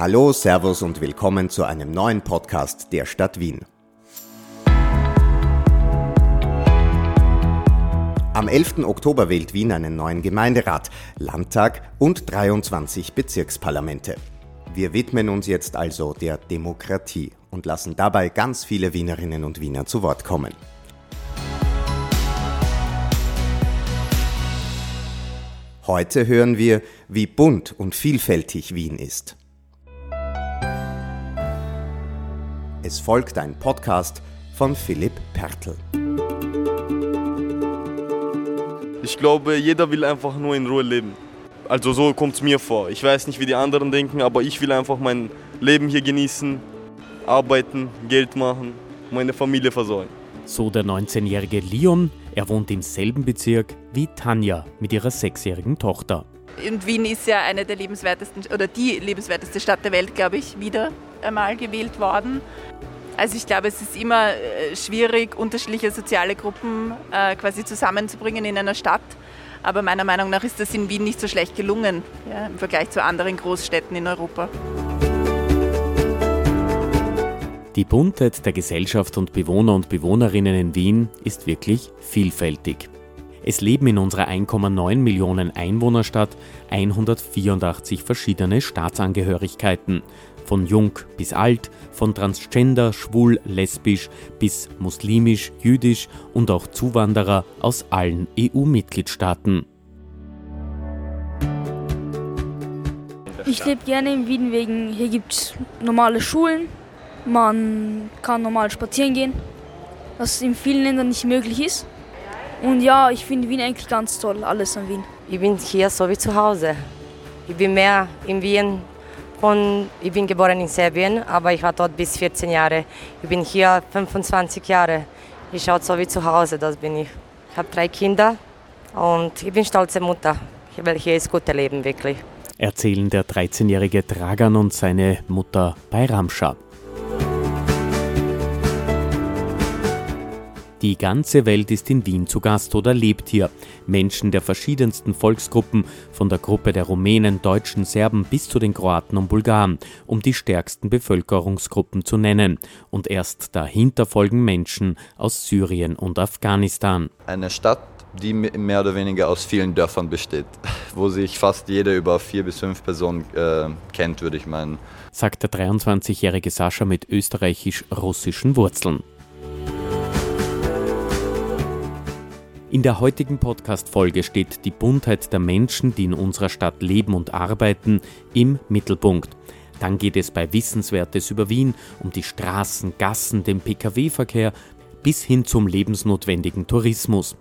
Hallo, Servus und willkommen zu einem neuen Podcast der Stadt Wien. Am 11. Oktober wählt Wien einen neuen Gemeinderat, Landtag und 23 Bezirksparlamente. Wir widmen uns jetzt also der Demokratie und lassen dabei ganz viele Wienerinnen und Wiener zu Wort kommen. Heute hören wir, wie bunt und vielfältig Wien ist. Es folgt ein Podcast von Philipp Pertl. Ich glaube, jeder will einfach nur in Ruhe leben. Also so kommt es mir vor. Ich weiß nicht, wie die anderen denken, aber ich will einfach mein Leben hier genießen, arbeiten, Geld machen, meine Familie versorgen. So der 19-jährige Leon. Er wohnt im selben Bezirk wie Tanja mit ihrer sechsjährigen Tochter. Und Wien ist ja eine der lebenswertesten oder die lebenswerteste Stadt der Welt, glaube ich, wieder einmal gewählt worden. Also ich glaube, es ist immer äh, schwierig, unterschiedliche soziale Gruppen äh, quasi zusammenzubringen in einer Stadt. Aber meiner Meinung nach ist das in Wien nicht so schlecht gelungen ja, im Vergleich zu anderen Großstädten in Europa. Die Buntheit der Gesellschaft und Bewohner und Bewohnerinnen in Wien ist wirklich vielfältig. Es leben in unserer 1,9 Millionen Einwohnerstadt 184 verschiedene Staatsangehörigkeiten, von jung bis alt, von transgender, schwul, lesbisch bis muslimisch, jüdisch und auch Zuwanderer aus allen EU-Mitgliedstaaten. Ich lebe gerne in Wien wegen, hier gibt es normale Schulen, man kann normal spazieren gehen, was in vielen Ländern nicht möglich ist. Und ja, ich finde Wien eigentlich ganz toll, alles an Wien. Ich bin hier so wie zu Hause. Ich bin mehr in Wien von, ich bin geboren in Serbien, aber ich war dort bis 14 Jahre. Ich bin hier 25 Jahre. Ich schaue so wie zu Hause, das bin ich. Ich habe drei Kinder und ich bin stolze Mutter. Weil hier ist gutes Leben, wirklich. Erzählen der 13-jährige Dragan und seine Mutter bei Ramscha. Die ganze Welt ist in Wien zu Gast oder lebt hier. Menschen der verschiedensten Volksgruppen, von der Gruppe der Rumänen, Deutschen, Serben bis zu den Kroaten und Bulgaren, um die stärksten Bevölkerungsgruppen zu nennen. Und erst dahinter folgen Menschen aus Syrien und Afghanistan. Eine Stadt, die mehr oder weniger aus vielen Dörfern besteht, wo sich fast jeder über vier bis fünf Personen äh, kennt, würde ich meinen. Sagt der 23-jährige Sascha mit österreichisch-russischen Wurzeln. In der heutigen Podcast-Folge steht die Buntheit der Menschen, die in unserer Stadt leben und arbeiten, im Mittelpunkt. Dann geht es bei Wissenswertes über Wien um die Straßen, Gassen, den Pkw-Verkehr bis hin zum lebensnotwendigen Tourismus.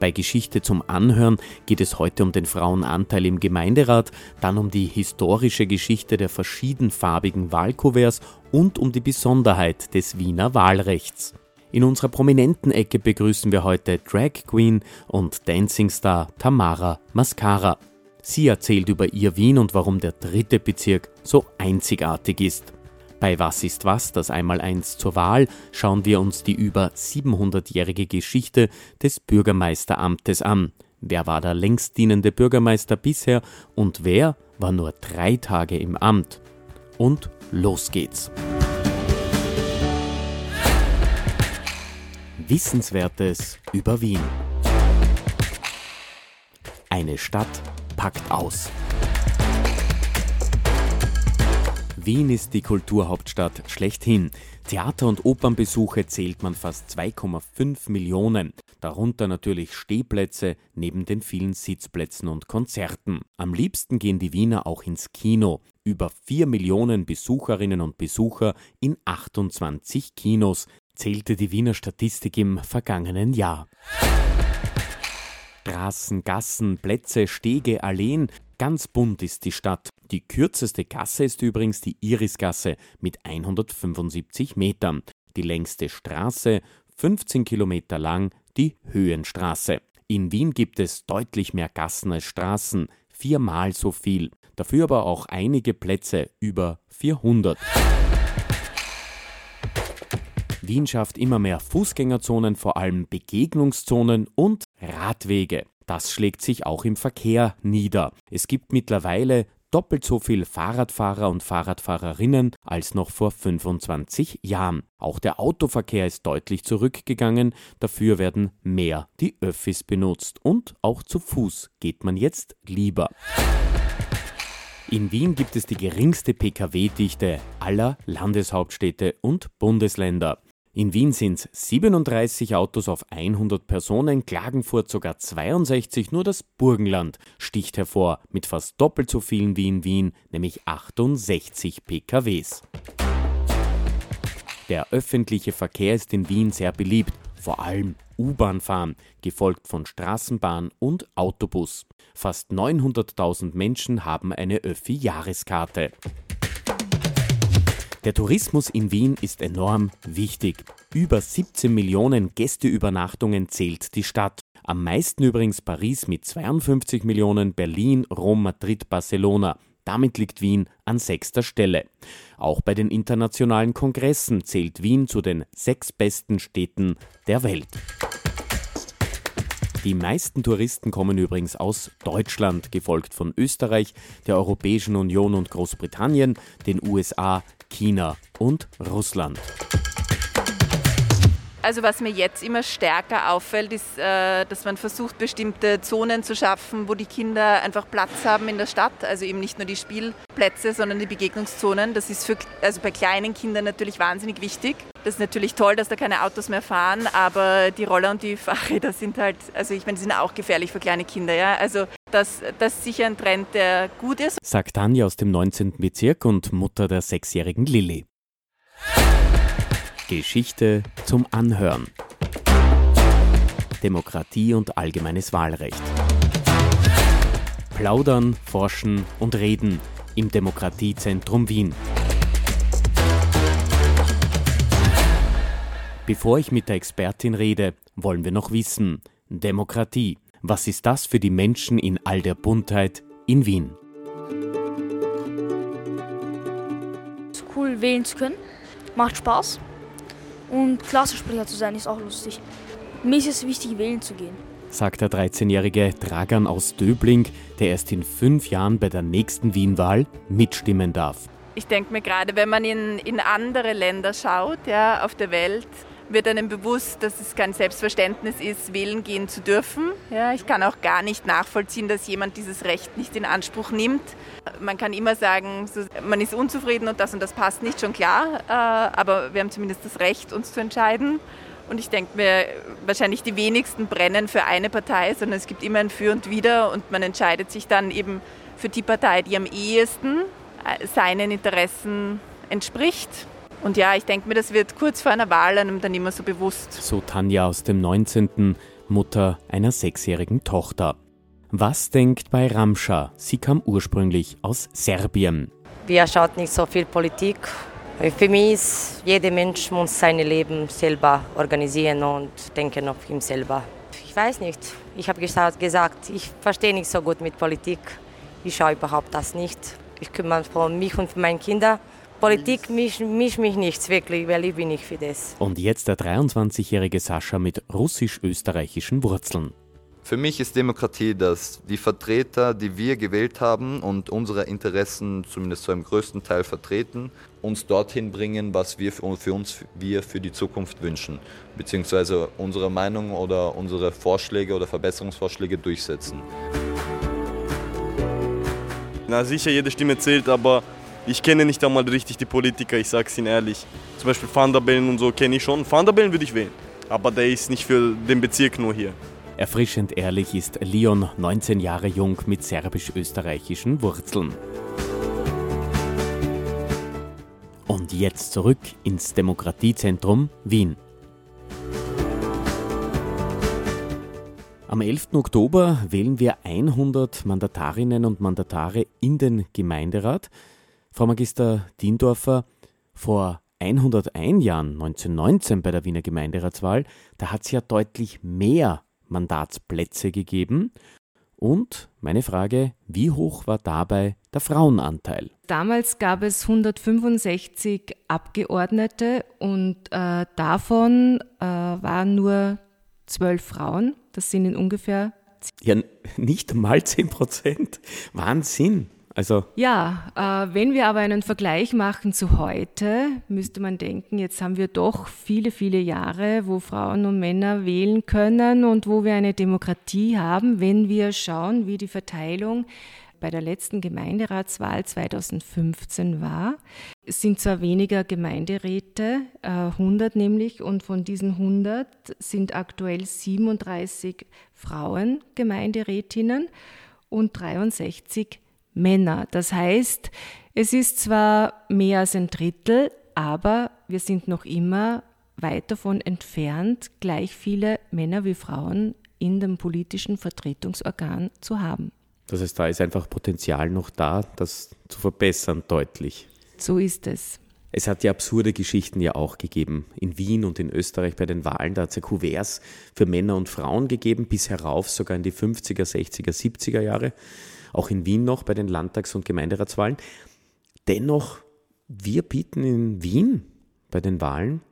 Bei Geschichte zum Anhören geht es heute um den Frauenanteil im Gemeinderat, dann um die historische Geschichte der verschiedenfarbigen Wahlkuverts und um die Besonderheit des Wiener Wahlrechts. In unserer prominenten Ecke begrüßen wir heute Drag Queen und Dancing Star Tamara Mascara. Sie erzählt über ihr Wien und warum der dritte Bezirk so einzigartig ist. Bei Was ist was, das Einmaleins zur Wahl, schauen wir uns die über 700-jährige Geschichte des Bürgermeisteramtes an. Wer war der längst dienende Bürgermeister bisher und wer war nur drei Tage im Amt? Und los geht's! Wissenswertes über Wien. Eine Stadt packt aus. Wien ist die Kulturhauptstadt schlechthin. Theater- und Opernbesuche zählt man fast 2,5 Millionen. Darunter natürlich Stehplätze neben den vielen Sitzplätzen und Konzerten. Am liebsten gehen die Wiener auch ins Kino. Über 4 Millionen Besucherinnen und Besucher in 28 Kinos zählte die Wiener Statistik im vergangenen Jahr. Straßen, Gassen, Plätze, Stege, Alleen, ganz bunt ist die Stadt. Die kürzeste Gasse ist übrigens die Irisgasse mit 175 Metern. Die längste Straße, 15 Kilometer lang, die Höhenstraße. In Wien gibt es deutlich mehr Gassen als Straßen, viermal so viel. Dafür aber auch einige Plätze, über 400. Wien schafft immer mehr Fußgängerzonen, vor allem Begegnungszonen und Radwege. Das schlägt sich auch im Verkehr nieder. Es gibt mittlerweile doppelt so viel Fahrradfahrer und Fahrradfahrerinnen als noch vor 25 Jahren. Auch der Autoverkehr ist deutlich zurückgegangen, dafür werden mehr die Öffis benutzt und auch zu Fuß geht man jetzt lieber. In Wien gibt es die geringste Pkw-Dichte aller Landeshauptstädte und Bundesländer. In Wien sind es 37 Autos auf 100 Personen, Klagenfurt sogar 62, nur das Burgenland sticht hervor mit fast doppelt so vielen wie in Wien, nämlich 68 PKWs. Der öffentliche Verkehr ist in Wien sehr beliebt, vor allem U-Bahn fahren, gefolgt von Straßenbahn und Autobus. Fast 900.000 Menschen haben eine Öffi-Jahreskarte. Der Tourismus in Wien ist enorm wichtig. Über 17 Millionen Gästeübernachtungen zählt die Stadt. Am meisten übrigens Paris mit 52 Millionen, Berlin, Rom, Madrid, Barcelona. Damit liegt Wien an sechster Stelle. Auch bei den internationalen Kongressen zählt Wien zu den sechs besten Städten der Welt. Die meisten Touristen kommen übrigens aus Deutschland, gefolgt von Österreich, der Europäischen Union und Großbritannien, den USA, China und Russland. Also was mir jetzt immer stärker auffällt, ist, äh, dass man versucht, bestimmte Zonen zu schaffen, wo die Kinder einfach Platz haben in der Stadt. Also eben nicht nur die Spielplätze, sondern die Begegnungszonen. Das ist für, also bei kleinen Kindern natürlich wahnsinnig wichtig. Das ist natürlich toll, dass da keine Autos mehr fahren, aber die Roller und die Fahrräder sind halt, also ich meine, die sind auch gefährlich für kleine Kinder. Ja? Also das, das ist sicher ein Trend, der gut ist. Sagt Tanja aus dem 19. Bezirk und Mutter der sechsjährigen Lilly. Geschichte zum Anhören. Demokratie und allgemeines Wahlrecht. Plaudern, forschen und reden im Demokratiezentrum Wien. Bevor ich mit der Expertin rede, wollen wir noch wissen, Demokratie, was ist das für die Menschen in all der Buntheit in Wien? Es ist cool, wählen zu können. Macht Spaß. Und Klassensprecher zu sein ist auch lustig. Mir ist es wichtig, wählen zu gehen. Sagt der 13-jährige Dragan aus Döbling, der erst in fünf Jahren bei der nächsten Wien-Wahl mitstimmen darf. Ich denke mir gerade, wenn man in, in andere Länder schaut, ja, auf der Welt, wird einem bewusst, dass es kein Selbstverständnis ist, wählen gehen zu dürfen. Ja, ich kann auch gar nicht nachvollziehen, dass jemand dieses Recht nicht in Anspruch nimmt. Man kann immer sagen, man ist unzufrieden und das und das passt nicht, schon klar, äh, aber wir haben zumindest das Recht, uns zu entscheiden. Und ich denke mir, wahrscheinlich die wenigsten brennen für eine Partei, sondern es gibt immer ein Für und Wider und man entscheidet sich dann eben für die Partei, die am ehesten äh, seinen Interessen entspricht. Und ja, ich denke mir, das wird kurz vor einer Wahl einem dann immer so bewusst. So Tanja aus dem 19., Mutter einer sechsjährigen Tochter. Was denkt bei Ramscha? Sie kam ursprünglich aus Serbien. Wir schaut nicht so viel Politik. Für mich ist, jeder Mensch muss sein Leben selber organisieren und denken auf ihm selber. Ich weiß nicht. Ich habe gesagt, ich verstehe nicht so gut mit Politik. Ich schaue überhaupt das nicht. Ich kümmere mich um mich und meine Kinder. Politik mischt mich nichts wirklich, weil ich bin nicht für das. Und jetzt der 23-jährige Sascha mit russisch-österreichischen Wurzeln. Für mich ist Demokratie, dass die Vertreter, die wir gewählt haben und unsere Interessen zumindest zu einem größten Teil vertreten, uns dorthin bringen, was wir für uns wir für die Zukunft wünschen, beziehungsweise unsere Meinung oder unsere Vorschläge oder Verbesserungsvorschläge durchsetzen. Na sicher, jede Stimme zählt, aber ich kenne nicht einmal richtig die Politiker, ich sag's Ihnen ehrlich. Zum Beispiel Van der Bellen und so kenne ich schon. Van der Bellen würde ich wählen, aber der ist nicht für den Bezirk nur hier. Erfrischend ehrlich ist Leon, 19 Jahre jung mit serbisch-österreichischen Wurzeln. Und jetzt zurück ins Demokratiezentrum Wien. Am 11. Oktober wählen wir 100 Mandatarinnen und Mandatare in den Gemeinderat. Frau Magister Diendorfer, vor 101 Jahren, 1919 bei der Wiener Gemeinderatswahl, da hat es ja deutlich mehr Mandatsplätze gegeben. Und meine Frage, wie hoch war dabei der Frauenanteil? Damals gab es 165 Abgeordnete und äh, davon äh, waren nur zwölf Frauen. Das sind in ungefähr. Ja, nicht mal 10 Prozent. Wahnsinn. Also ja, äh, wenn wir aber einen Vergleich machen zu heute, müsste man denken, jetzt haben wir doch viele, viele Jahre, wo Frauen und Männer wählen können und wo wir eine Demokratie haben, wenn wir schauen, wie die Verteilung bei der letzten Gemeinderatswahl 2015 war. Sind zwar weniger Gemeinderäte, 100 äh, nämlich, und von diesen 100 sind aktuell 37 Frauen Gemeinderätinnen und 63 Männer. Das heißt, es ist zwar mehr als ein Drittel, aber wir sind noch immer weit davon entfernt, gleich viele Männer wie Frauen in dem politischen Vertretungsorgan zu haben. Das heißt, da ist einfach Potenzial noch da, das zu verbessern, deutlich. So ist es. Es hat ja absurde Geschichten ja auch gegeben. In Wien und in Österreich bei den Wahlen, da hat es ja Kuverts für Männer und Frauen gegeben, bis herauf sogar in die 50er, 60er, 70er Jahre auch in Wien noch bei den Landtags- und Gemeinderatswahlen. Dennoch, wir bieten in Wien bei den Wahlen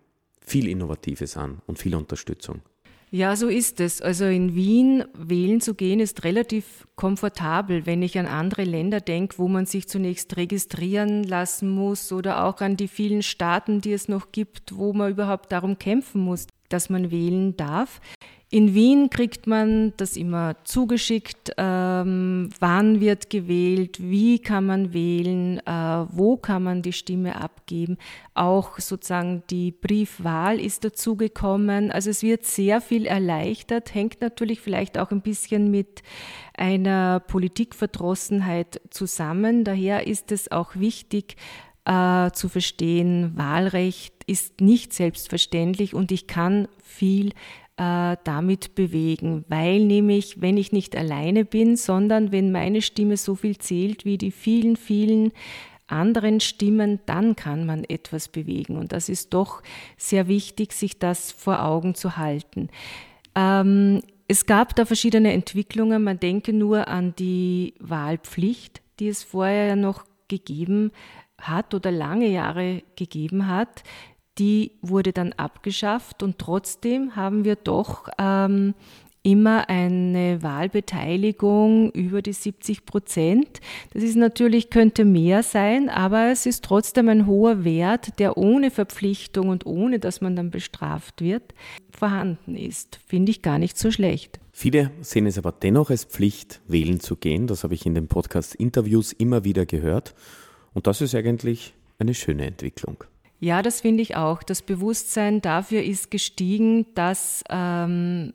viel Innovatives an und viel Unterstützung. Ja, so ist es. Also in Wien wählen zu gehen ist relativ komfortabel, wenn ich an andere Länder denke, wo man sich zunächst registrieren lassen muss oder auch an die vielen Staaten, die es noch gibt, wo man überhaupt darum kämpfen muss, dass man wählen darf. In Wien kriegt man das immer zugeschickt, ähm, wann wird gewählt, wie kann man wählen, äh, wo kann man die Stimme abgeben. Auch sozusagen die Briefwahl ist dazugekommen. Also es wird sehr viel erleichtert, hängt natürlich vielleicht auch ein bisschen mit einer Politikverdrossenheit zusammen. Daher ist es auch wichtig, äh, zu verstehen, Wahlrecht ist nicht selbstverständlich und ich kann viel äh, damit bewegen, weil nämlich, wenn ich nicht alleine bin, sondern wenn meine Stimme so viel zählt wie die vielen, vielen anderen Stimmen, dann kann man etwas bewegen. Und das ist doch sehr wichtig, sich das vor Augen zu halten. Ähm, es gab da verschiedene Entwicklungen. Man denke nur an die Wahlpflicht, die es vorher noch gegeben hat oder lange Jahre gegeben hat die wurde dann abgeschafft und trotzdem haben wir doch ähm, immer eine Wahlbeteiligung über die 70 Prozent. Das ist natürlich, könnte mehr sein, aber es ist trotzdem ein hoher Wert, der ohne Verpflichtung und ohne, dass man dann bestraft wird, vorhanden ist. Finde ich gar nicht so schlecht. Viele sehen es aber dennoch als Pflicht, wählen zu gehen. Das habe ich in den Podcast-Interviews immer wieder gehört. Und das ist eigentlich eine schöne Entwicklung. Ja, das finde ich auch. Das Bewusstsein dafür ist gestiegen, dass ähm,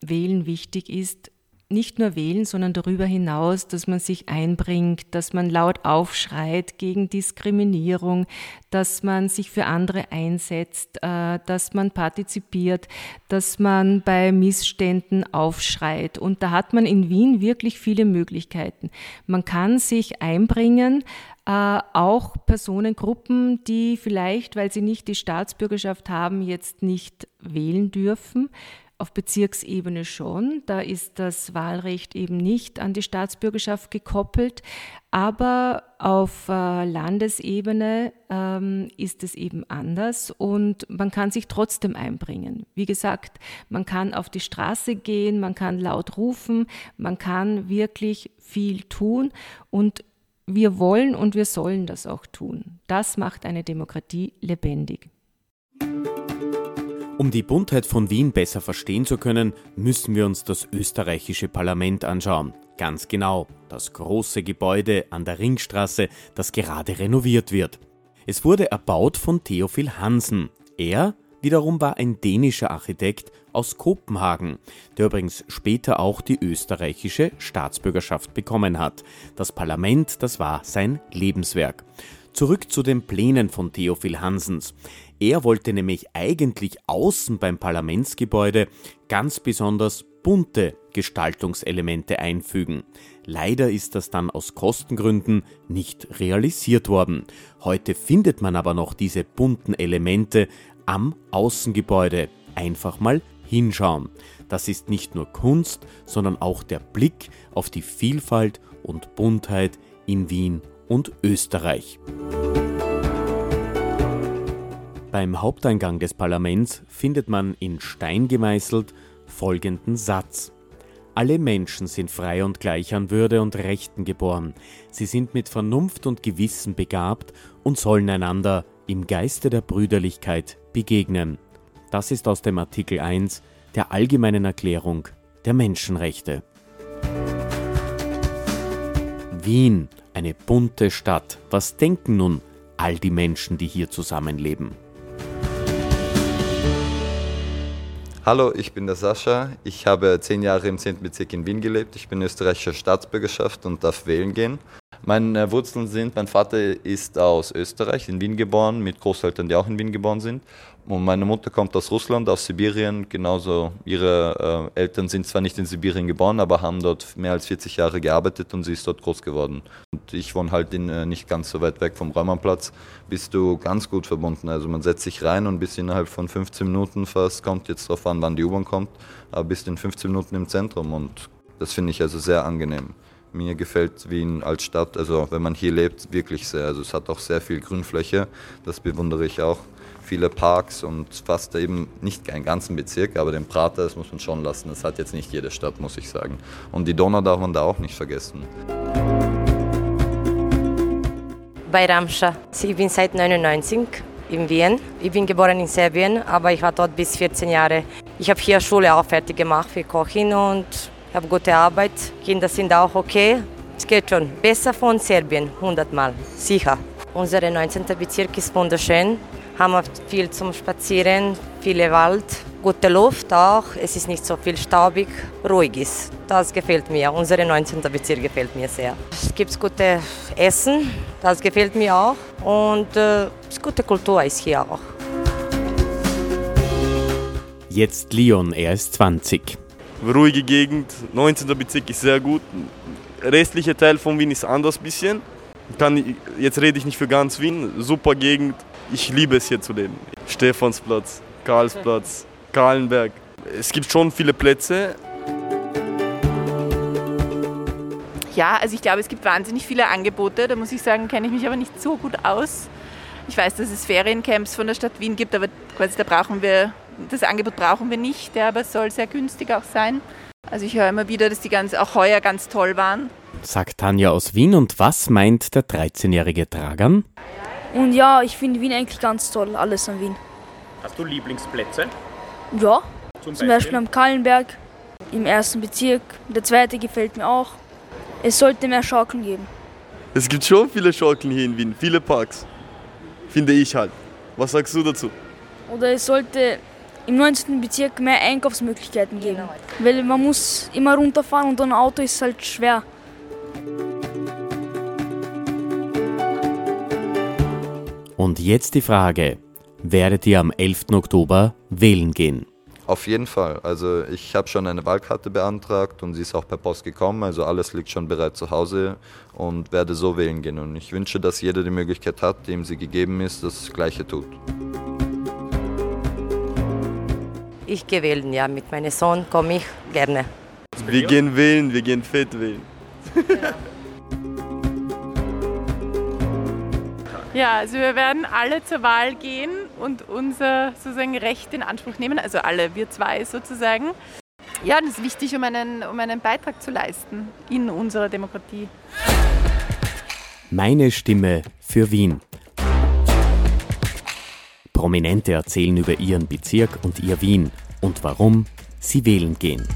Wählen wichtig ist. Nicht nur wählen, sondern darüber hinaus, dass man sich einbringt, dass man laut aufschreit gegen Diskriminierung, dass man sich für andere einsetzt, äh, dass man partizipiert, dass man bei Missständen aufschreit. Und da hat man in Wien wirklich viele Möglichkeiten. Man kann sich einbringen, äh, auch Personengruppen, die vielleicht, weil sie nicht die Staatsbürgerschaft haben, jetzt nicht wählen dürfen. Auf Bezirksebene schon, da ist das Wahlrecht eben nicht an die Staatsbürgerschaft gekoppelt, aber auf äh, Landesebene ähm, ist es eben anders und man kann sich trotzdem einbringen. Wie gesagt, man kann auf die Straße gehen, man kann laut rufen, man kann wirklich viel tun und wir wollen und wir sollen das auch tun. Das macht eine Demokratie lebendig. Um die Buntheit von Wien besser verstehen zu können, müssen wir uns das österreichische Parlament anschauen. Ganz genau, das große Gebäude an der Ringstraße, das gerade renoviert wird. Es wurde erbaut von Theophil Hansen. Er wiederum war ein dänischer Architekt aus Kopenhagen, der übrigens später auch die österreichische Staatsbürgerschaft bekommen hat. Das Parlament, das war sein Lebenswerk. Zurück zu den Plänen von Theophil Hansens. Er wollte nämlich eigentlich außen beim Parlamentsgebäude ganz besonders bunte Gestaltungselemente einfügen. Leider ist das dann aus Kostengründen nicht realisiert worden. Heute findet man aber noch diese bunten Elemente am Außengebäude. Einfach mal hinschauen. Das ist nicht nur Kunst, sondern auch der Blick auf die Vielfalt und Buntheit in Wien und Österreich. Beim Haupteingang des Parlaments findet man in Stein gemeißelt folgenden Satz. Alle Menschen sind frei und gleich an Würde und Rechten geboren. Sie sind mit Vernunft und Gewissen begabt und sollen einander im Geiste der Brüderlichkeit begegnen. Das ist aus dem Artikel 1 der Allgemeinen Erklärung der Menschenrechte. Wien, eine bunte Stadt. Was denken nun all die Menschen, die hier zusammenleben? Hallo, ich bin der Sascha. Ich habe zehn Jahre im 10. Bezirk in Wien gelebt. Ich bin österreichischer Staatsbürgerschaft und darf wählen gehen. Meine Wurzeln sind, mein Vater ist aus Österreich, in Wien geboren, mit Großeltern, die auch in Wien geboren sind. Und meine Mutter kommt aus Russland, aus Sibirien. Genauso ihre äh, Eltern sind zwar nicht in Sibirien geboren, aber haben dort mehr als 40 Jahre gearbeitet und sie ist dort groß geworden. Und ich wohne halt in, äh, nicht ganz so weit weg vom Räumernplatz. Bist du ganz gut verbunden. Also man setzt sich rein und bis innerhalb von 15 Minuten fast, kommt jetzt darauf an, wann die U-Bahn kommt, aber bist in 15 Minuten im Zentrum und das finde ich also sehr angenehm. Mir gefällt Wien als Stadt, also wenn man hier lebt, wirklich sehr. Also es hat auch sehr viel Grünfläche, das bewundere ich auch. Viele Parks und fast eben nicht einen ganzen Bezirk, aber den Prater, das muss man schon lassen. Das hat jetzt nicht jede Stadt, muss ich sagen. Und die Donau darf man da auch nicht vergessen. Bei Ramscha. Ich bin seit 99 in Wien. Ich bin geboren in Serbien, aber ich war dort bis 14 Jahre. Ich habe hier Schule auch fertig gemacht für Kochin und ich habe gute Arbeit. Kinder sind auch okay. Es geht schon. Besser von Serbien, 100 Mal. Sicher. Unser 19. Bezirk ist wunderschön. Haben viel zum Spazieren, viele Wald, gute Luft auch. Es ist nicht so viel staubig, ruhig ist. Das gefällt mir. Unser 19. Bezirk gefällt mir sehr. Es gibt gute Essen, das gefällt mir auch. Und äh, gute Kultur ist hier auch. Jetzt Leon, er ist 20 ruhige Gegend, 19. Bezirk ist sehr gut. Restliche Teil von Wien ist anders bisschen. Kann, jetzt rede ich nicht für ganz Wien, super Gegend. Ich liebe es hier zu leben. Stephansplatz, Karlsplatz, Kahlenberg. Es gibt schon viele Plätze. Ja, also ich glaube, es gibt wahnsinnig viele Angebote. Da muss ich sagen, kenne ich mich aber nicht so gut aus. Ich weiß, dass es Feriencamps von der Stadt Wien gibt, aber quasi da brauchen wir das Angebot brauchen wir nicht, aber es soll sehr günstig auch sein. Also ich höre immer wieder, dass die ganz, auch heuer ganz toll waren. Sagt Tanja aus Wien und was meint der 13-jährige Dragan? Und ja, ich finde Wien eigentlich ganz toll, alles an Wien. Hast du Lieblingsplätze? Ja, zum, zum Beispiel? Beispiel am Kallenberg, im ersten Bezirk. Der zweite gefällt mir auch. Es sollte mehr Schaukeln geben. Es gibt schon viele Schaukeln hier in Wien, viele Parks. Finde ich halt. Was sagst du dazu? Oder es sollte im 19. Bezirk mehr Einkaufsmöglichkeiten geben. Weil man muss immer runterfahren und ein Auto ist halt schwer. Und jetzt die Frage, werdet ihr am 11. Oktober wählen gehen? Auf jeden Fall. Also ich habe schon eine Wahlkarte beantragt und sie ist auch per Post gekommen. Also alles liegt schon bereit zu Hause und werde so wählen gehen. Und ich wünsche, dass jeder die Möglichkeit hat, dem sie gegeben ist, das Gleiche tut. Ich gehe wählen, ja. Mit meinem Sohn komme ich gerne. Wir gehen wählen, wir gehen fett wählen. Ja, also wir werden alle zur Wahl gehen und unser sozusagen Recht in Anspruch nehmen, also alle, wir zwei sozusagen. Ja, das ist wichtig, um einen, um einen Beitrag zu leisten in unserer Demokratie. Meine Stimme für Wien. Prominente erzählen über ihren Bezirk und ihr Wien und warum sie wählen gehen.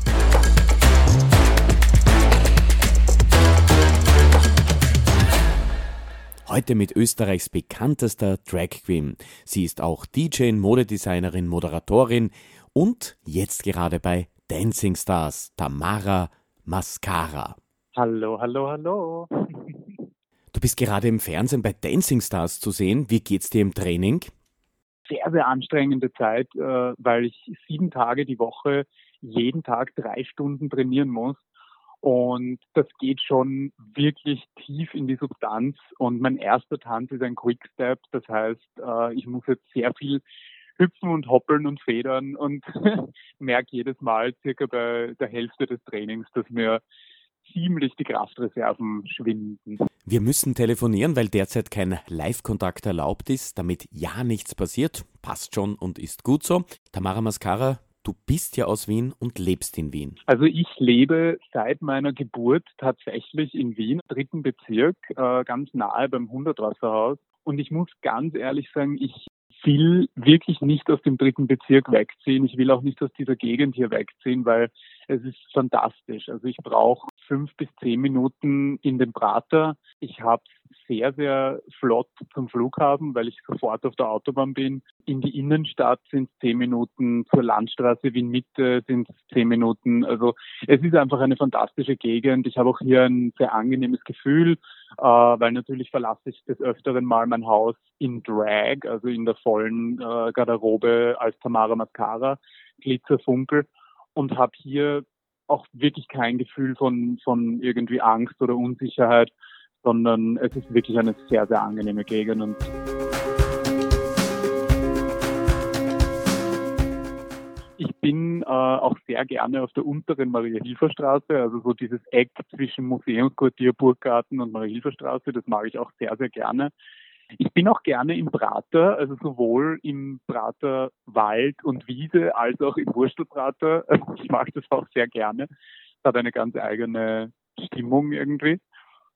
Heute mit Österreichs bekanntester Drag Queen. Sie ist auch DJ, Modedesignerin, Moderatorin und jetzt gerade bei Dancing Stars, Tamara Mascara. Hallo, hallo, hallo. Du bist gerade im Fernsehen bei Dancing Stars zu sehen. Wie geht's dir im Training? Sehr, sehr anstrengende Zeit, äh, weil ich sieben Tage die Woche jeden Tag drei Stunden trainieren muss. Und das geht schon wirklich tief in die Substanz. Und mein erster Tanz ist ein Quickstep. Das heißt, äh, ich muss jetzt sehr viel hüpfen und hoppeln und federn und merke jedes Mal circa bei der Hälfte des Trainings, dass mir ziemlich die Kraftreserven schwinden. Wir müssen telefonieren, weil derzeit kein Live-Kontakt erlaubt ist, damit ja nichts passiert. Passt schon und ist gut so. Tamara Mascara, Du bist ja aus Wien und lebst in Wien. Also ich lebe seit meiner Geburt tatsächlich in Wien, dritten Bezirk, äh, ganz nahe beim Hundertwasserhaus. Und ich muss ganz ehrlich sagen, ich will wirklich nicht aus dem dritten Bezirk wegziehen. Ich will auch nicht aus dieser Gegend hier wegziehen, weil es ist fantastisch. Also ich brauche fünf bis zehn Minuten in den Prater. Ich habe sehr, sehr flott zum Flughafen, weil ich sofort auf der Autobahn bin. In die Innenstadt sind es zehn Minuten, zur Landstraße Wien Mitte sind es zehn Minuten. Also es ist einfach eine fantastische Gegend. Ich habe auch hier ein sehr angenehmes Gefühl, äh, weil natürlich verlasse ich des Öfteren mal mein Haus in Drag, also in der vollen äh, Garderobe als Tamara Mascara, Glitzerfunkel und habe hier auch wirklich kein Gefühl von, von irgendwie Angst oder Unsicherheit, sondern es ist wirklich eine sehr, sehr angenehme Gegend und Ich bin äh, auch sehr gerne auf der unteren Maria-Hilfer-Straße, also so dieses Eck zwischen Museumsquartier, Burggarten und Maria-Hilfer-Straße, das mag ich auch sehr, sehr gerne. Ich bin auch gerne im Prater, also sowohl im Prater Wald und Wiese als auch im Wurstelprater. Ich mag das auch sehr gerne. Es hat eine ganz eigene Stimmung irgendwie.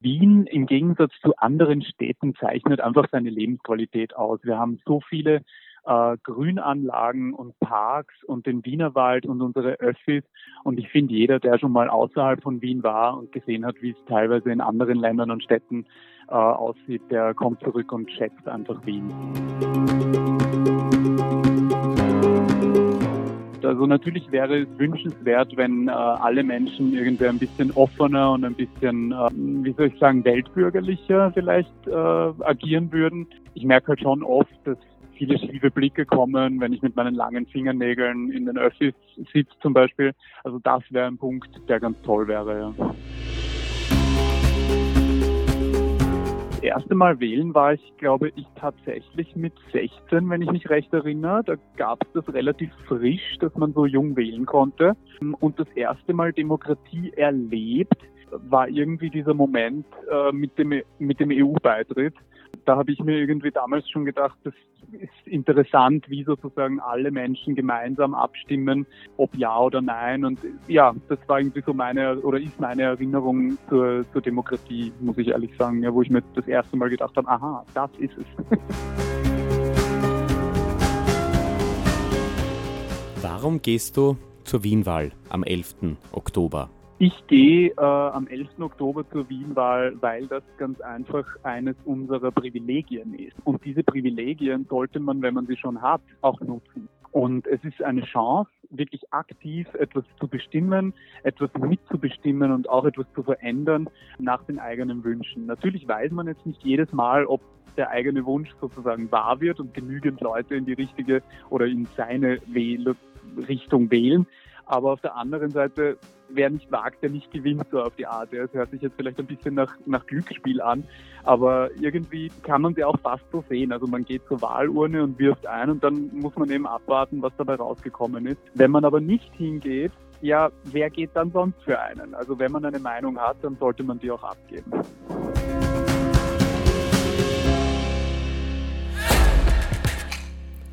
Wien im Gegensatz zu anderen Städten zeichnet einfach seine Lebensqualität aus. Wir haben so viele äh, Grünanlagen und Parks und den Wienerwald und unsere Öffis. Und ich finde, jeder, der schon mal außerhalb von Wien war und gesehen hat, wie es teilweise in anderen Ländern und Städten äh, aussieht, der kommt zurück und schätzt einfach Wien. Also natürlich wäre es wünschenswert, wenn äh, alle Menschen irgendwie ein bisschen offener und ein bisschen, äh, wie soll ich sagen, weltbürgerlicher vielleicht äh, agieren würden. Ich merke halt schon oft, dass viele schiefe Blicke kommen, wenn ich mit meinen langen Fingernägeln in den Öffis sitze zum Beispiel. Also das wäre ein Punkt, der ganz toll wäre. Ja. Das erste Mal wählen war ich, glaube ich, tatsächlich mit 16, wenn ich mich recht erinnere. Da gab es das relativ frisch, dass man so jung wählen konnte. Und das erste Mal Demokratie erlebt war irgendwie dieser Moment äh, mit dem, mit dem EU-Beitritt. Da habe ich mir irgendwie damals schon gedacht, das ist interessant, wie sozusagen alle Menschen gemeinsam abstimmen, ob ja oder nein. Und ja, das war irgendwie so meine oder ist meine Erinnerung zur, zur Demokratie, muss ich ehrlich sagen, ja, wo ich mir das erste Mal gedacht habe, aha, das ist es. Warum gehst du zur Wienwahl am 11. Oktober? Ich gehe äh, am 11. Oktober zur Wienwahl, weil das ganz einfach eines unserer Privilegien ist. Und diese Privilegien sollte man, wenn man sie schon hat, auch nutzen. Und es ist eine Chance, wirklich aktiv etwas zu bestimmen, etwas mitzubestimmen und auch etwas zu verändern nach den eigenen Wünschen. Natürlich weiß man jetzt nicht jedes Mal, ob der eigene Wunsch sozusagen wahr wird und genügend Leute in die richtige oder in seine Wähl Richtung wählen. Aber auf der anderen Seite, wer nicht wagt, der nicht gewinnt, so auf die Art. Es hört sich jetzt vielleicht ein bisschen nach, nach Glücksspiel an, aber irgendwie kann man sie auch fast so sehen. Also man geht zur Wahlurne und wirft ein und dann muss man eben abwarten, was dabei rausgekommen ist. Wenn man aber nicht hingeht, ja, wer geht dann sonst für einen? Also wenn man eine Meinung hat, dann sollte man die auch abgeben.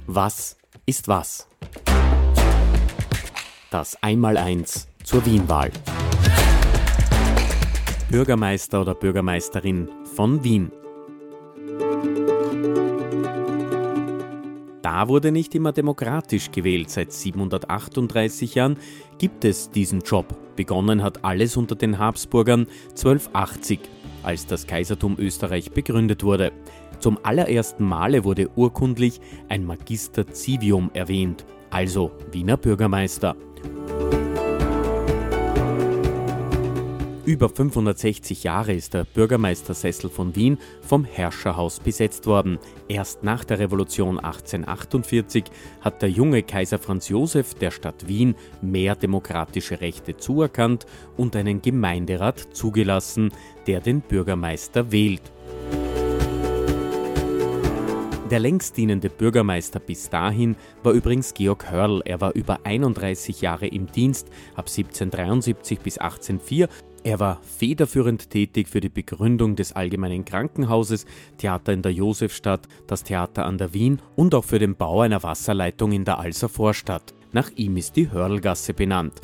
Was ist was? Das Einmaleins zur Wienwahl. Bürgermeister oder Bürgermeisterin von Wien. Da wurde nicht immer demokratisch gewählt. Seit 738 Jahren gibt es diesen Job. Begonnen hat alles unter den Habsburgern 1280, als das Kaisertum Österreich begründet wurde. Zum allerersten Male wurde urkundlich ein Magister Civium erwähnt, also Wiener Bürgermeister. Über 560 Jahre ist der Bürgermeistersessel von Wien vom Herrscherhaus besetzt worden. Erst nach der Revolution 1848 hat der junge Kaiser Franz Josef der Stadt Wien mehr demokratische Rechte zuerkannt und einen Gemeinderat zugelassen, der den Bürgermeister wählt. Der längst dienende Bürgermeister bis dahin war übrigens Georg Hörl. Er war über 31 Jahre im Dienst, ab 1773 bis 1804 er war federführend tätig für die Begründung des Allgemeinen Krankenhauses, Theater in der Josefstadt, das Theater an der Wien und auch für den Bau einer Wasserleitung in der Alser Vorstadt. Nach ihm ist die Hörlgasse benannt.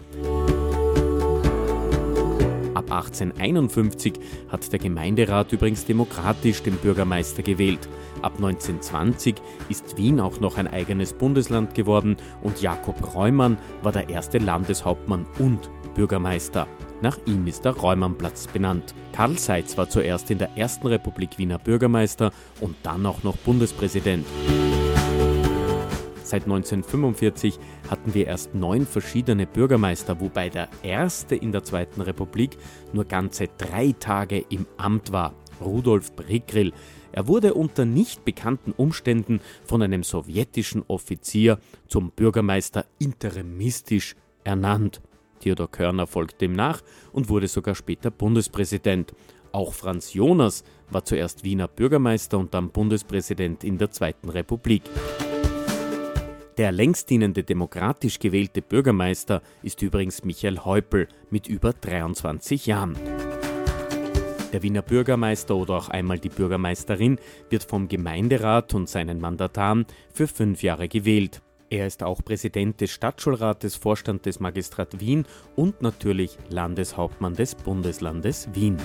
Ab 1851 hat der Gemeinderat übrigens demokratisch den Bürgermeister gewählt. Ab 1920 ist Wien auch noch ein eigenes Bundesland geworden und Jakob Reumann war der erste Landeshauptmann und Bürgermeister. Nach ihm ist der Reumannplatz benannt. Karl Seitz war zuerst in der Ersten Republik Wiener Bürgermeister und dann auch noch Bundespräsident. Seit 1945 hatten wir erst neun verschiedene Bürgermeister, wobei der erste in der Zweiten Republik nur ganze drei Tage im Amt war, Rudolf Brigrill. Er wurde unter nicht bekannten Umständen von einem sowjetischen Offizier zum Bürgermeister interimistisch ernannt. Theodor Körner folgte ihm nach und wurde sogar später Bundespräsident. Auch Franz Jonas war zuerst Wiener Bürgermeister und dann Bundespräsident in der Zweiten Republik. Der längst dienende demokratisch gewählte Bürgermeister ist übrigens Michael Häupl mit über 23 Jahren. Der Wiener Bürgermeister oder auch einmal die Bürgermeisterin wird vom Gemeinderat und seinen Mandataren für fünf Jahre gewählt. Er ist auch Präsident des Stadtschulrates, Vorstand des Magistrat Wien und natürlich Landeshauptmann des Bundeslandes Wien.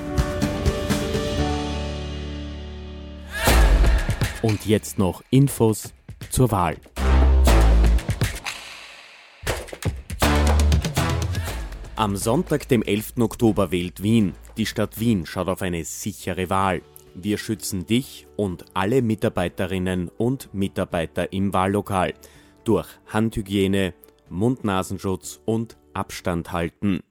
Und jetzt noch Infos zur Wahl. Am Sonntag, dem 11. Oktober, wählt Wien. Die Stadt Wien schaut auf eine sichere Wahl. Wir schützen dich und alle Mitarbeiterinnen und Mitarbeiter im Wahllokal durch Handhygiene, Mund-Nasenschutz und Abstand halten.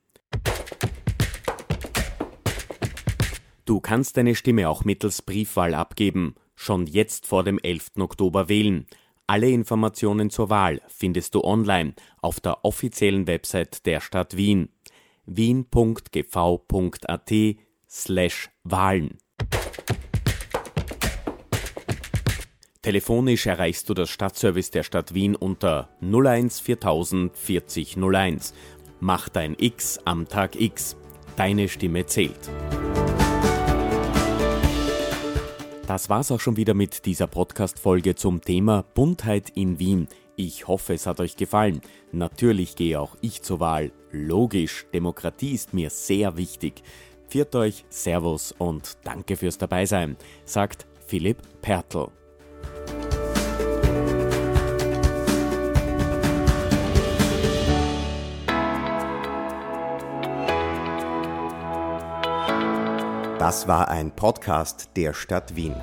Du kannst deine Stimme auch mittels Briefwahl abgeben. Schon jetzt vor dem 11. Oktober wählen. Alle Informationen zur Wahl findest du online auf der offiziellen Website der Stadt Wien wien.gv.at slash Wahlen. Telefonisch erreichst du das Stadtservice der Stadt Wien unter 01 4000 40 01. Mach dein X am Tag X. Deine Stimme zählt. Das war's auch schon wieder mit dieser Podcast-Folge zum Thema Buntheit in Wien. Ich hoffe, es hat euch gefallen. Natürlich gehe auch ich zur Wahl. Logisch, Demokratie ist mir sehr wichtig. Viert euch, Servus und danke fürs Dabeisein, sagt Philipp Pertl. Das war ein Podcast der Stadt Wien.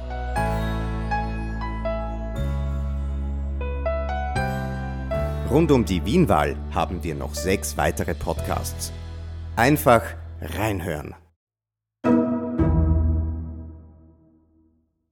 Rund um die Wienwahl haben wir noch sechs weitere Podcasts. Einfach reinhören.